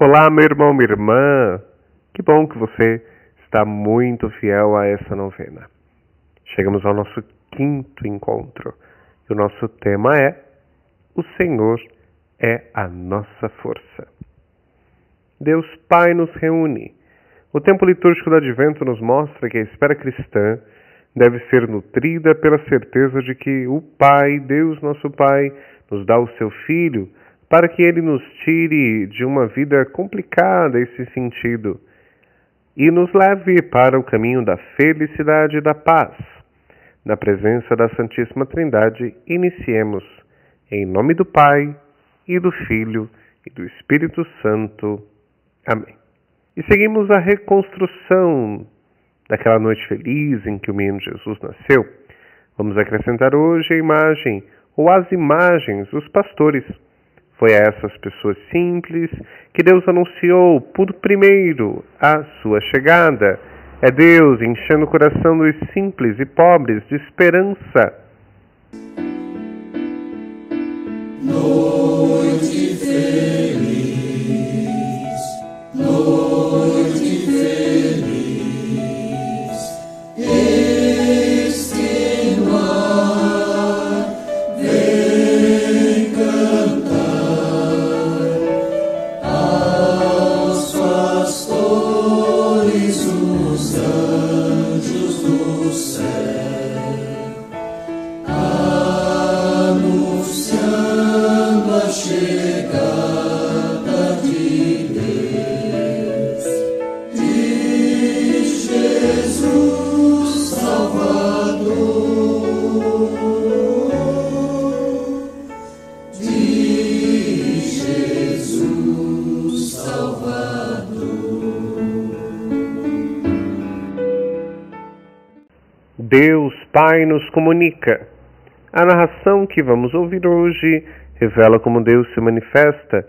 Olá, meu irmão, minha irmã. Que bom que você está muito fiel a essa novena. Chegamos ao nosso quinto encontro e o nosso tema é: O Senhor é a nossa força. Deus Pai nos reúne. O tempo litúrgico do Advento nos mostra que a espera cristã deve ser nutrida pela certeza de que o Pai, Deus nosso Pai, nos dá o seu Filho para que ele nos tire de uma vida complicada esse sentido e nos leve para o caminho da felicidade e da paz. Na presença da Santíssima Trindade, iniciemos em nome do Pai e do Filho e do Espírito Santo. Amém. E seguimos a reconstrução daquela noite feliz em que o menino Jesus nasceu. Vamos acrescentar hoje a imagem ou as imagens dos pastores foi a essas pessoas simples que Deus anunciou por primeiro a sua chegada. É Deus enchendo o coração dos simples e pobres de esperança. Deus Pai nos comunica. A narração que vamos ouvir hoje revela como Deus se manifesta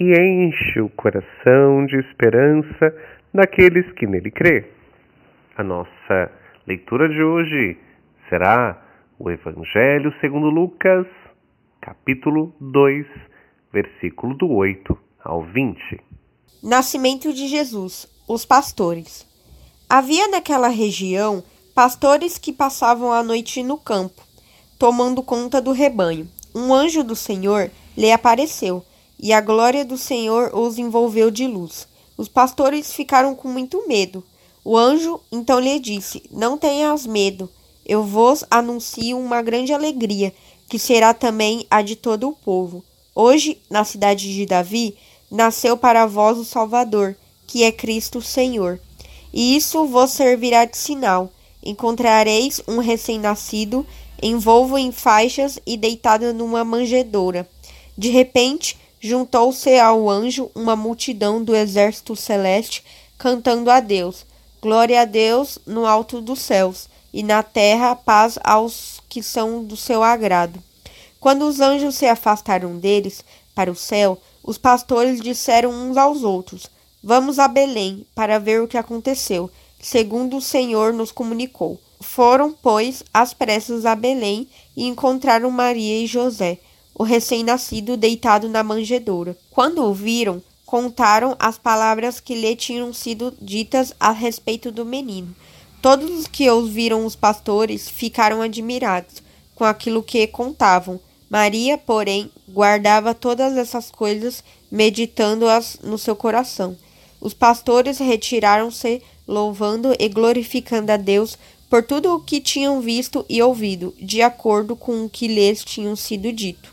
e enche o coração de esperança daqueles que nele crê. A nossa leitura de hoje será o Evangelho segundo Lucas, capítulo 2, versículo do 8 ao 20. Nascimento de Jesus, os pastores. Havia naquela região pastores que passavam a noite no campo, tomando conta do rebanho. Um anjo do Senhor lhe apareceu, e a glória do Senhor os envolveu de luz. Os pastores ficaram com muito medo. O anjo então lhe disse: Não tenhas medo, eu vos anuncio uma grande alegria, que será também a de todo o povo. Hoje, na cidade de Davi, nasceu para vós o Salvador, que é Cristo Senhor. E isso vos servirá de sinal encontrareis um recém-nascido envolvo em faixas e deitado numa manjedoura. De repente, juntou-se ao anjo uma multidão do exército celeste, cantando a Deus: Glória a Deus no alto dos céus, e na terra paz aos que são do seu agrado. Quando os anjos se afastaram deles para o céu, os pastores disseram uns aos outros: Vamos a Belém para ver o que aconteceu segundo o Senhor nos comunicou. Foram, pois, às pressas a Belém e encontraram Maria e José, o recém-nascido deitado na manjedoura. Quando o viram, contaram as palavras que lhe tinham sido ditas a respeito do menino. Todos os que ouviram os pastores ficaram admirados com aquilo que contavam. Maria, porém, guardava todas essas coisas, meditando-as no seu coração. Os pastores retiraram-se louvando e glorificando a Deus por tudo o que tinham visto e ouvido, de acordo com o que lhes tinham sido dito.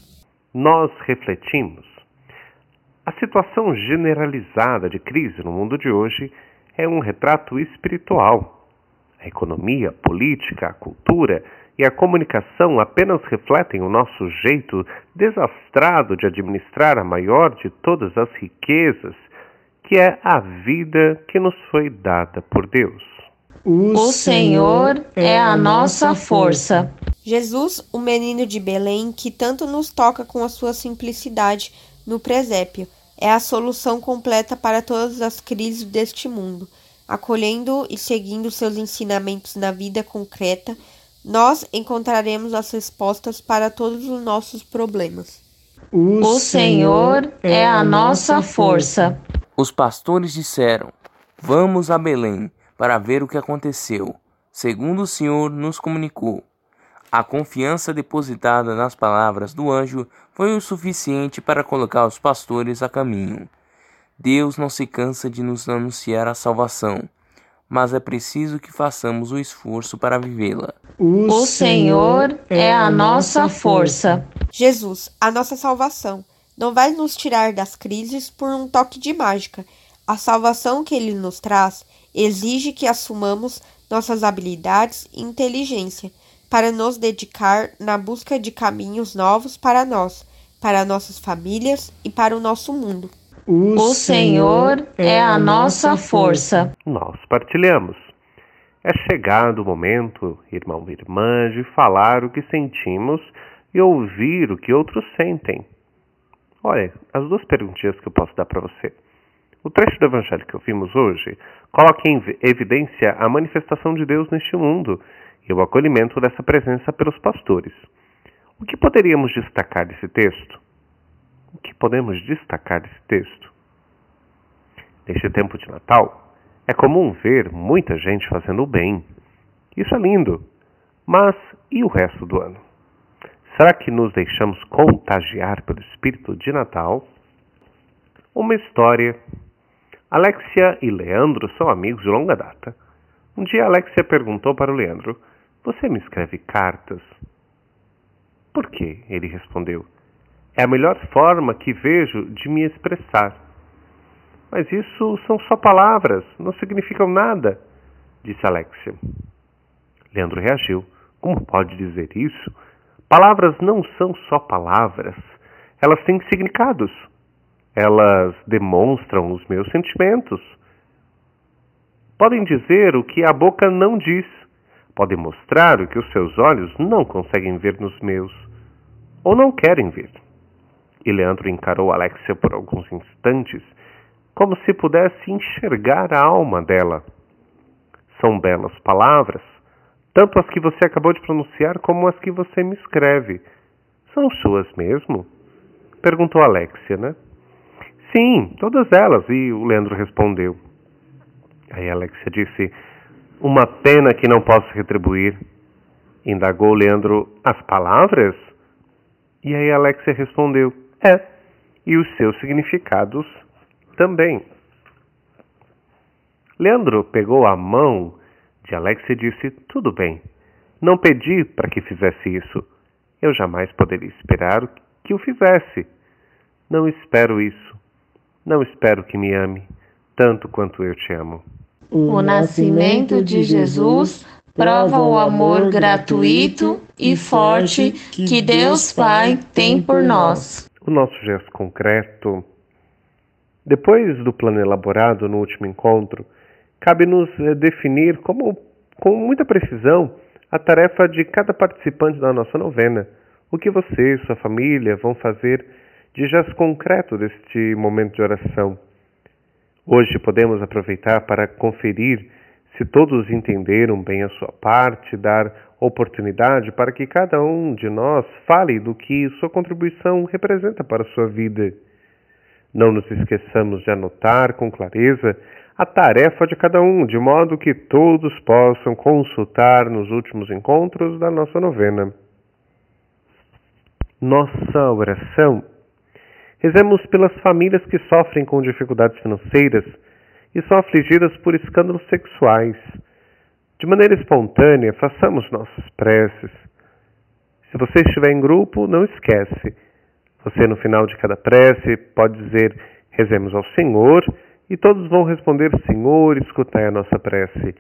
Nós refletimos. A situação generalizada de crise no mundo de hoje é um retrato espiritual. A economia, a política, a cultura e a comunicação apenas refletem o nosso jeito desastrado de administrar a maior de todas as riquezas que é a vida que nos foi dada por Deus. O Senhor é a nossa força. Jesus, o menino de Belém, que tanto nos toca com a sua simplicidade no presépio, é a solução completa para todas as crises deste mundo. Acolhendo e seguindo seus ensinamentos na vida concreta, nós encontraremos as respostas para todos os nossos problemas. O Senhor é a nossa força. Os pastores disseram: Vamos a Belém para ver o que aconteceu, segundo o Senhor nos comunicou. A confiança depositada nas palavras do anjo foi o suficiente para colocar os pastores a caminho. Deus não se cansa de nos anunciar a salvação, mas é preciso que façamos o esforço para vivê-la. O Senhor é a nossa força. Jesus, a nossa salvação, não vai nos tirar das crises por um toque de mágica. A salvação que ele nos traz exige que assumamos nossas habilidades e inteligência para nos dedicar na busca de caminhos novos para nós, para nossas famílias e para o nosso mundo. O Senhor é a nossa força. Nós partilhamos. É chegado o momento, irmão e irmã, de falar o que sentimos e ouvir o que outros sentem. Olha, as duas perguntinhas que eu posso dar para você. O trecho do evangelho que ouvimos hoje coloca em evidência a manifestação de Deus neste mundo e o acolhimento dessa presença pelos pastores. O que poderíamos destacar desse texto? O que podemos destacar desse texto? Neste tempo de Natal, é comum ver muita gente fazendo o bem. Isso é lindo. Mas e o resto do ano? Será que nos deixamos contagiar pelo espírito de Natal? Uma história. Alexia e Leandro são amigos de longa data. Um dia Alexia perguntou para o Leandro você me escreve cartas? Por quê? Ele respondeu. É a melhor forma que vejo de me expressar. Mas isso são só palavras, não significam nada, disse Alexia. Leandro reagiu. Como pode dizer isso? Palavras não são só palavras. Elas têm significados. Elas demonstram os meus sentimentos. Podem dizer o que a boca não diz pode mostrar o que os seus olhos não conseguem ver nos meus, ou não querem ver. E Leandro encarou Alexia por alguns instantes, como se pudesse enxergar a alma dela. São belas palavras, tanto as que você acabou de pronunciar como as que você me escreve. São suas mesmo? Perguntou Alexia, né? Sim, todas elas, e o Leandro respondeu. Aí Alexia disse: uma pena que não posso retribuir. Indagou Leandro as palavras? E aí Alexia respondeu: É, e os seus significados também. Leandro pegou a mão de Alexia e disse: Tudo bem. Não pedi para que fizesse isso. Eu jamais poderia esperar que o fizesse. Não espero isso. Não espero que me ame tanto quanto eu te amo. O nascimento de Jesus prova o amor gratuito e forte que Deus Pai tem por nós. O nosso gesto concreto. Depois do plano elaborado no último encontro, cabe-nos eh, definir como, com muita precisão a tarefa de cada participante da nossa novena. O que você e sua família vão fazer de gesto concreto deste momento de oração. Hoje podemos aproveitar para conferir se todos entenderam bem a sua parte, dar oportunidade para que cada um de nós fale do que sua contribuição representa para a sua vida. Não nos esqueçamos de anotar com clareza a tarefa de cada um, de modo que todos possam consultar nos últimos encontros da nossa novena. Nossa oração Rezemos pelas famílias que sofrem com dificuldades financeiras e são afligidas por escândalos sexuais. De maneira espontânea, façamos nossas preces. Se você estiver em grupo, não esquece. Você, no final de cada prece, pode dizer: Rezemos ao Senhor, e todos vão responder: Senhor, escutai a nossa prece.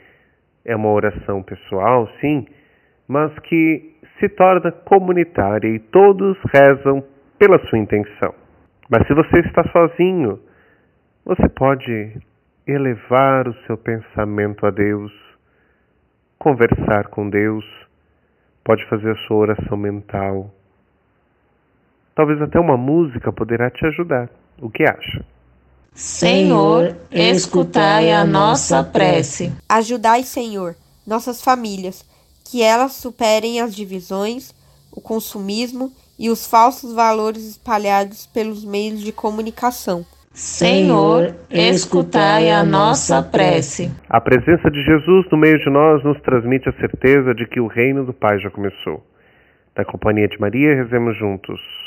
É uma oração pessoal, sim, mas que se torna comunitária e todos rezam pela sua intenção. Mas se você está sozinho, você pode elevar o seu pensamento a Deus, conversar com Deus, pode fazer a sua oração mental. Talvez até uma música poderá te ajudar. O que acha? Senhor, escutai a nossa prece. Ajudai, Senhor, nossas famílias, que elas superem as divisões, o consumismo e os falsos valores espalhados pelos meios de comunicação. Senhor, escutai a nossa prece. A presença de Jesus no meio de nós nos transmite a certeza de que o reino do Pai já começou. Na companhia de Maria, rezemos juntos.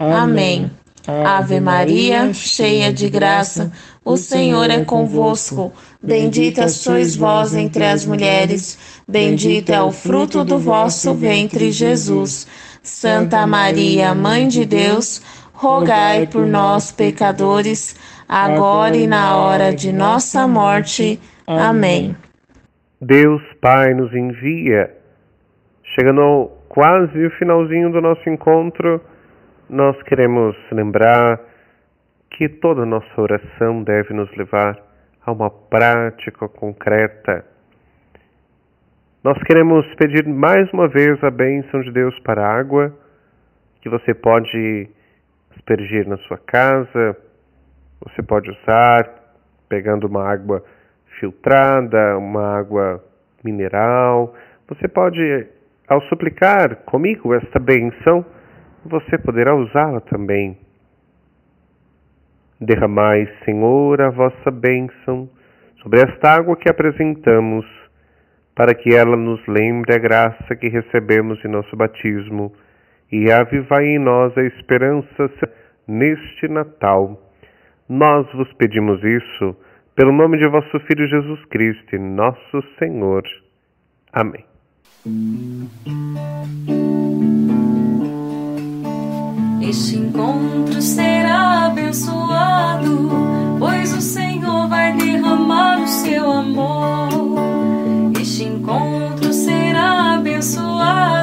Amém. Ave Maria, cheia de graça, o Senhor é convosco. Bendita sois vós entre as mulheres, bendito é o fruto do vosso ventre, Jesus. Santa Maria, Mãe de Deus, rogai por nós, pecadores, agora e na hora de nossa morte. Amém. Deus Pai nos envia. Chegando quase o finalzinho do nosso encontro, nós queremos lembrar que toda nossa oração deve nos levar a uma prática concreta. Nós queremos pedir mais uma vez a bênção de Deus para a água, que você pode aspergir na sua casa. Você pode usar pegando uma água filtrada, uma água mineral. Você pode, ao suplicar comigo esta benção, você poderá usá-la também. Derramai, Senhor, a vossa bênção sobre esta água que apresentamos, para que ela nos lembre a graça que recebemos em nosso batismo e avivai em nós a esperança neste Natal. Nós vos pedimos isso pelo nome de vosso Filho Jesus Cristo, nosso Senhor. Amém. Este encontro será abençoado, pois o Senhor vai derramar o seu amor. Este encontro será abençoado,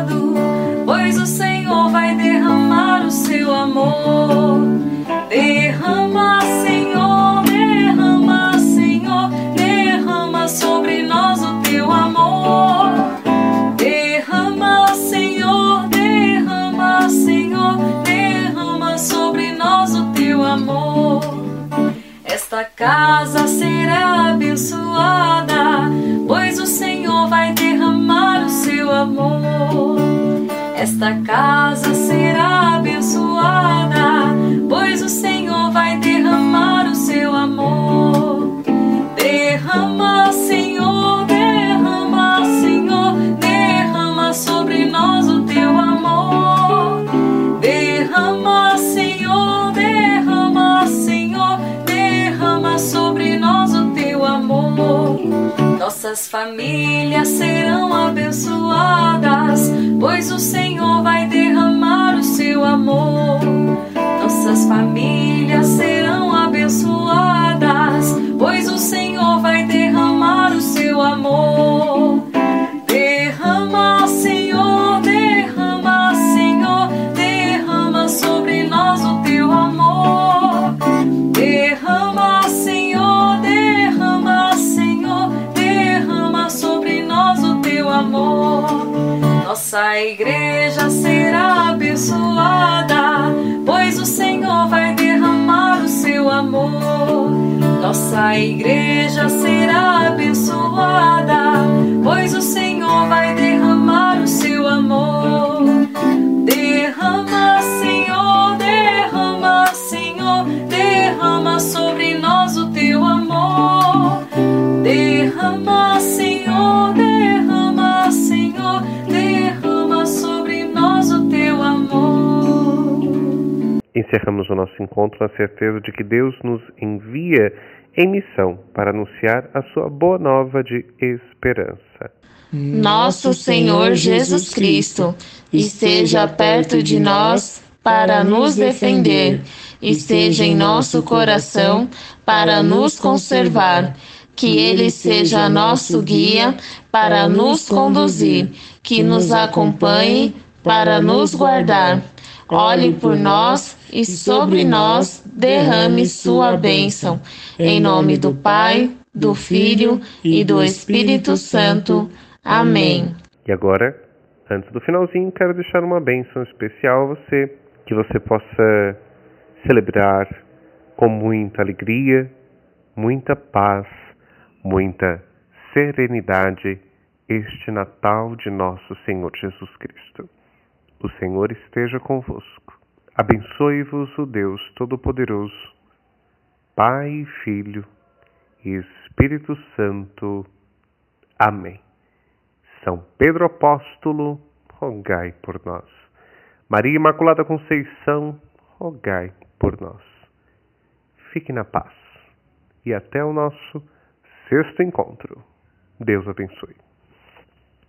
Esta casa será abençoada, pois o Senhor vai derramar o seu amor. Derrama, Senhor, derrama, Senhor, derrama sobre nós o teu amor. Derrama, Senhor, derrama, Senhor, derrama sobre nós o teu amor. Nossas famílias serão abençoadas, Nossa igreja será abençoada, pois o Senhor vai derramar o seu amor. Nossa igreja será abençoada, pois o Senhor vai derramar o seu amor. Derrama, Encerramos o nosso encontro na certeza de que Deus nos envia em missão para anunciar a sua boa nova de esperança. Nosso Senhor Jesus Cristo esteja perto de nós para nos defender, esteja em nosso coração para nos conservar. Que Ele seja nosso guia para nos conduzir, que nos acompanhe para nos guardar. Olhe por nós e sobre nós derrame sua bênção. Em nome do Pai, do Filho e do Espírito Santo. Amém. E agora, antes do finalzinho, quero deixar uma bênção especial a você, que você possa celebrar com muita alegria, muita paz, muita serenidade este Natal de nosso Senhor Jesus Cristo. O Senhor esteja convosco. Abençoe-vos o Deus Todo-Poderoso, Pai, Filho e Espírito Santo. Amém. São Pedro Apóstolo, rogai por nós. Maria Imaculada Conceição, rogai por nós. Fique na paz e até o nosso sexto encontro. Deus abençoe.